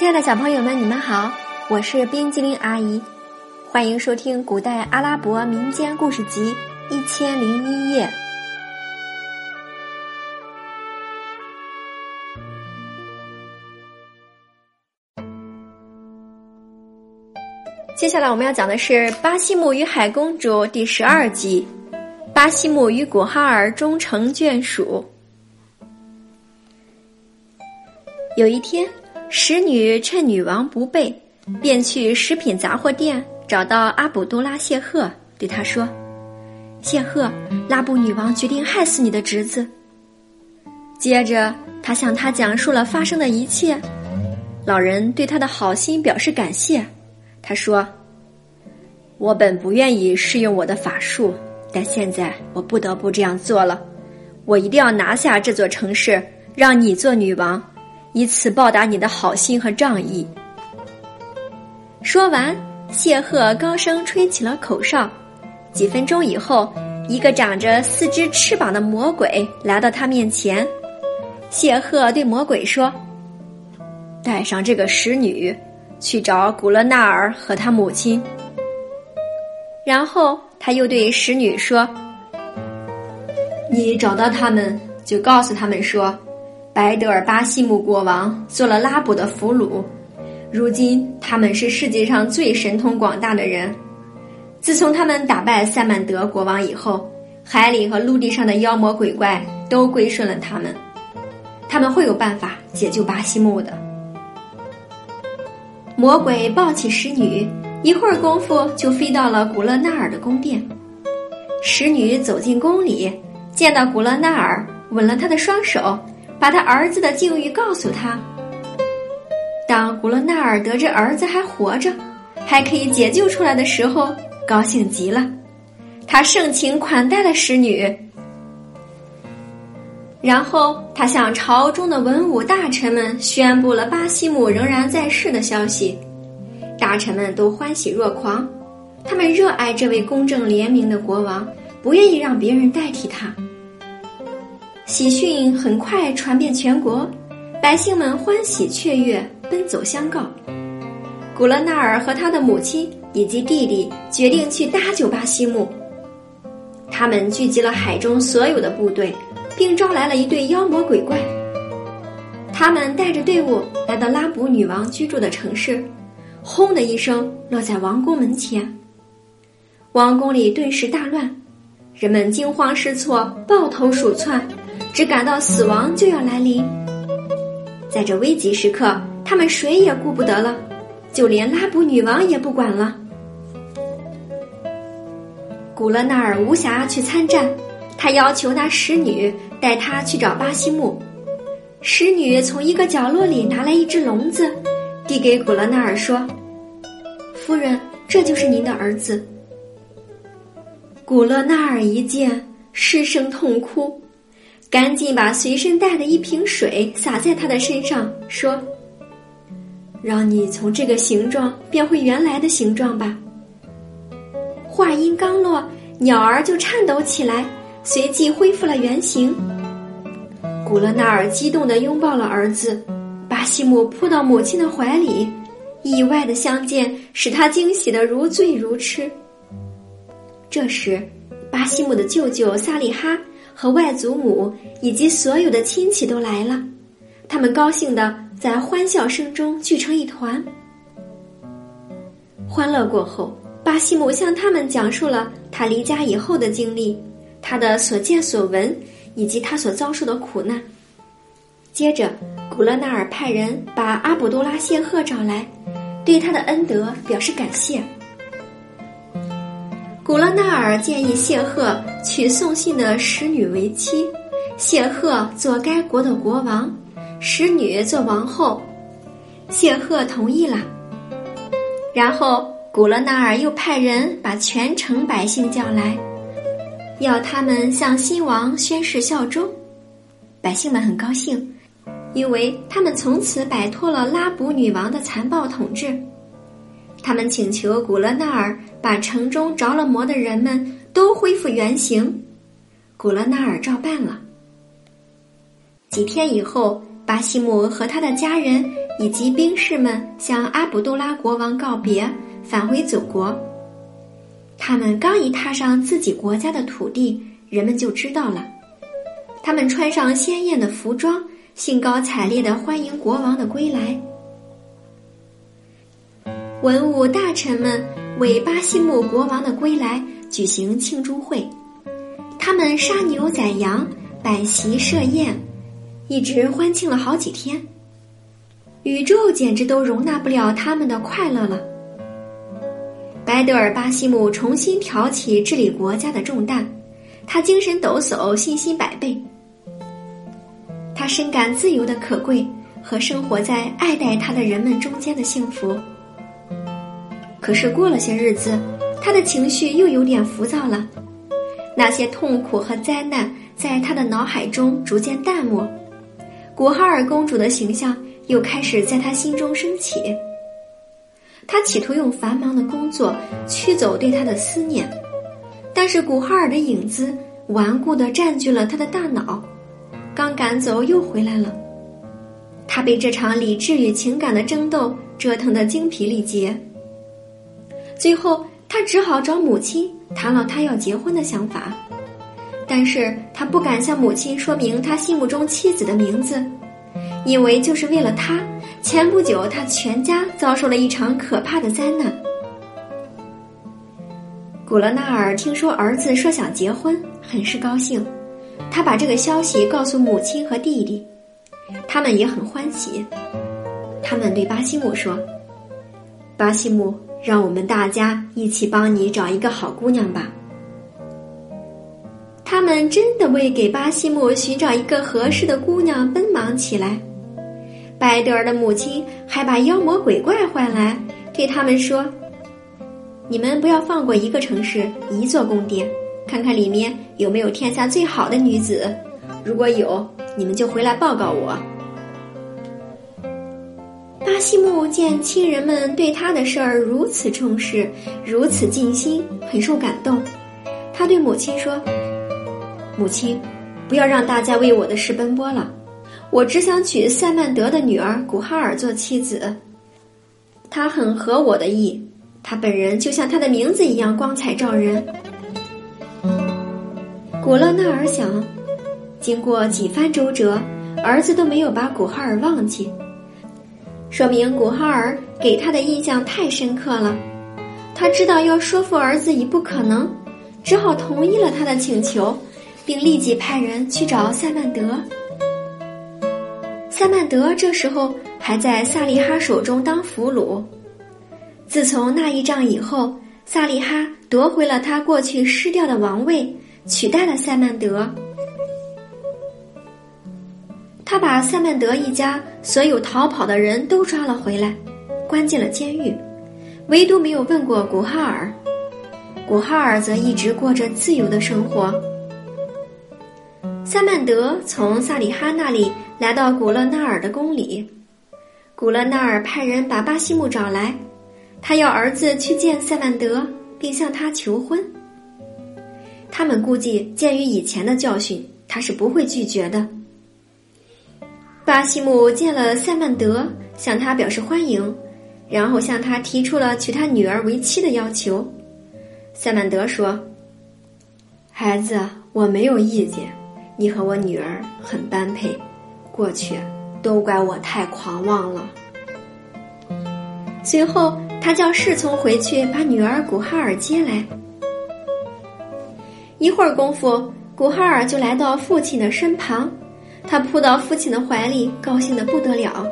亲爱的小朋友们，你们好，我是冰激凌阿姨，欢迎收听古代阿拉伯民间故事集《一千零一夜》。接下来我们要讲的是《巴西姆与海公主》第十二集，《巴西姆与古哈尔终成眷属》。有一天。使女趁女王不备，便去食品杂货店找到阿卜杜拉谢赫，对他说：“谢赫，拉布女王决定害死你的侄子。”接着，他向他讲述了发生的一切。老人对他的好心表示感谢。他说：“我本不愿意试用我的法术，但现在我不得不这样做了。我一定要拿下这座城市，让你做女王。”以此报答你的好心和仗义。说完，谢赫高声吹起了口哨。几分钟以后，一个长着四只翅膀的魔鬼来到他面前。谢赫对魔鬼说：“带上这个使女，去找古勒纳尔和他母亲。”然后他又对使女说：“你找到他们，就告诉他们说。”白德尔巴西姆国王做了拉卜的俘虏，如今他们是世界上最神通广大的人。自从他们打败塞曼德国王以后，海里和陆地上的妖魔鬼怪都归顺了他们。他们会有办法解救巴西木的。魔鬼抱起使女，一会儿功夫就飞到了古勒纳尔的宫殿。使女走进宫里，见到古勒纳尔，吻了他的双手。把他儿子的境遇告诉他。当古勒纳尔得知儿子还活着，还可以解救出来的时候，高兴极了。他盛情款待了使女，然后他向朝中的文武大臣们宣布了巴西姆仍然在世的消息。大臣们都欢喜若狂，他们热爱这位公正廉明的国王，不愿意让别人代替他。喜讯很快传遍全国，百姓们欢喜雀跃，奔走相告。古勒纳尔和他的母亲以及弟弟决定去搭救巴西木。他们聚集了海中所有的部队，并招来了一队妖魔鬼怪。他们带着队伍来到拉卜女王居住的城市，轰的一声落在王宫门前。王宫里顿时大乱，人们惊慌失措，抱头鼠窜。只感到死亡就要来临，在这危急时刻，他们谁也顾不得了，就连拉卜女王也不管了。古勒纳尔无暇去参战，他要求那使女带他去找巴西木。使女从一个角落里拿来一只笼子，递给古勒纳尔说：“夫人，这就是您的儿子。”古勒纳尔一见，失声痛哭。赶紧把随身带的一瓶水洒在他的身上，说：“让你从这个形状变回原来的形状吧。”话音刚落，鸟儿就颤抖起来，随即恢复了原形。古勒纳尔激动地拥抱了儿子，巴西姆扑到母亲的怀里，意外的相见使他惊喜得如醉如痴。这时，巴西姆的舅舅萨利哈。和外祖母以及所有的亲戚都来了，他们高兴的在欢笑声中聚成一团。欢乐过后，巴西姆向他们讲述了他离家以后的经历，他的所见所闻以及他所遭受的苦难。接着，古勒纳尔派人把阿卜杜拉谢赫找来，对他的恩德表示感谢。古勒纳尔建议谢赫娶送信的使女为妻，谢赫做该国的国王，使女做王后。谢赫同意了。然后古勒纳尔又派人把全城百姓叫来，要他们向新王宣誓效忠。百姓们很高兴，因为他们从此摆脱了拉卜女王的残暴统治。他们请求古勒纳尔把城中着了魔的人们都恢复原形，古勒纳尔照办了。几天以后，巴西姆和他的家人以及兵士们向阿卜杜拉国王告别，返回祖国。他们刚一踏上自己国家的土地，人们就知道了。他们穿上鲜艳的服装，兴高采烈的欢迎国王的归来。文武大臣们为巴西木国王的归来举行庆祝会，他们杀牛宰羊，摆席设宴，一直欢庆了好几天。宇宙简直都容纳不了他们的快乐了。白德尔巴西姆重新挑起治理国家的重担，他精神抖擞，信心百倍。他深感自由的可贵和生活在爱戴他的人们中间的幸福。可是过了些日子，他的情绪又有点浮躁了。那些痛苦和灾难在他的脑海中逐渐淡漠，古哈尔公主的形象又开始在他心中升起。他企图用繁忙的工作驱走对他的思念，但是古哈尔的影子顽固地占据了他的大脑。刚赶走又回来了，他被这场理智与情感的争斗折腾得精疲力竭。最后，他只好找母亲谈了他要结婚的想法，但是他不敢向母亲说明他心目中妻子的名字，因为就是为了他，前不久他全家遭受了一场可怕的灾难。古勒纳尔听说儿子说想结婚，很是高兴，他把这个消息告诉母亲和弟弟，他们也很欢喜。他们对巴西姆说：“巴西姆。”让我们大家一起帮你找一个好姑娘吧。他们真的为给巴西姆寻找一个合适的姑娘奔忙起来。拜德尔的母亲还把妖魔鬼怪唤来，对他们说：“你们不要放过一个城市、一座宫殿，看看里面有没有天下最好的女子。如果有，你们就回来报告我。”巴西木见亲人们对他的事儿如此重视，如此尽心，很受感动。他对母亲说：“母亲，不要让大家为我的事奔波了。我只想娶塞曼德的女儿古哈尔做妻子。她很合我的意，她本人就像她的名字一样光彩照人。”古勒纳尔想，经过几番周折，儿子都没有把古哈尔忘记。说明古哈尔给他的印象太深刻了，他知道要说服儿子已不可能，只好同意了他的请求，并立即派人去找塞曼德。塞曼德这时候还在萨利哈手中当俘虏。自从那一仗以后，萨利哈夺回了他过去失掉的王位，取代了塞曼德。他把塞曼德一家所有逃跑的人都抓了回来，关进了监狱，唯独没有问过古哈尔。古哈尔则一直过着自由的生活。塞曼德从萨里哈那里来到古勒纳尔的宫里，古勒纳尔派人把巴西木找来，他要儿子去见塞曼德，并向他求婚。他们估计，鉴于以前的教训，他是不会拒绝的。巴西姆见了塞曼德，向他表示欢迎，然后向他提出了娶他女儿为妻的要求。塞曼德说：“孩子，我没有意见，你和我女儿很般配。过去都怪我太狂妄了。”随后，他叫侍从回去把女儿古哈尔接来。一会儿功夫，古哈尔就来到父亲的身旁。他扑到父亲的怀里，高兴的不得了。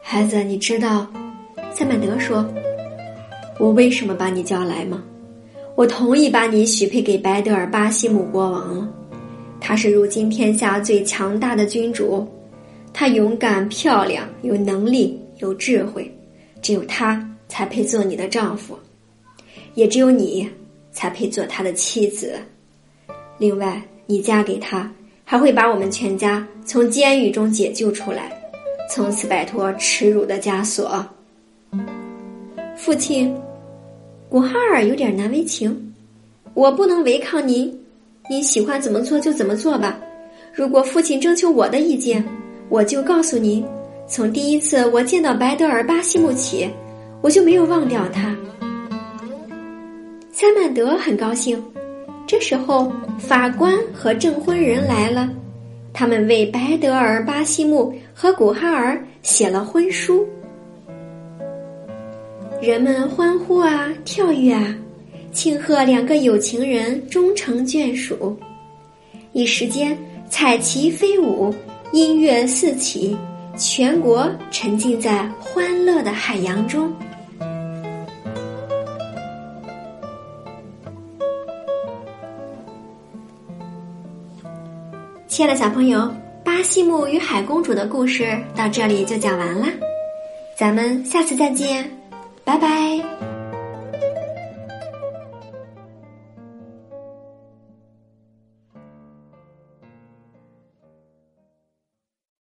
孩子，你知道，塞曼德说：“我为什么把你叫来吗？我同意把你许配给白德尔巴西姆国王了。他是如今天下最强大的君主，他勇敢、漂亮、有能力、有智慧，只有他才配做你的丈夫，也只有你才配做他的妻子。另外，你嫁给他。”还会把我们全家从监狱中解救出来，从此摆脱耻辱的枷锁。父亲，古哈尔有点难为情，我不能违抗您，您喜欢怎么做就怎么做吧。如果父亲征求我的意见，我就告诉您，从第一次我见到白德尔·巴西木起，我就没有忘掉他。塞曼德很高兴。这时候，法官和证婚人来了，他们为白德尔·巴西木和古哈尔写了婚书。人们欢呼啊，跳跃啊，庆贺两个有情人终成眷属。一时间，彩旗飞舞，音乐四起，全国沉浸在欢乐的海洋中。亲爱的小朋友，巴西木与海公主的故事到这里就讲完了，咱们下次再见，拜拜。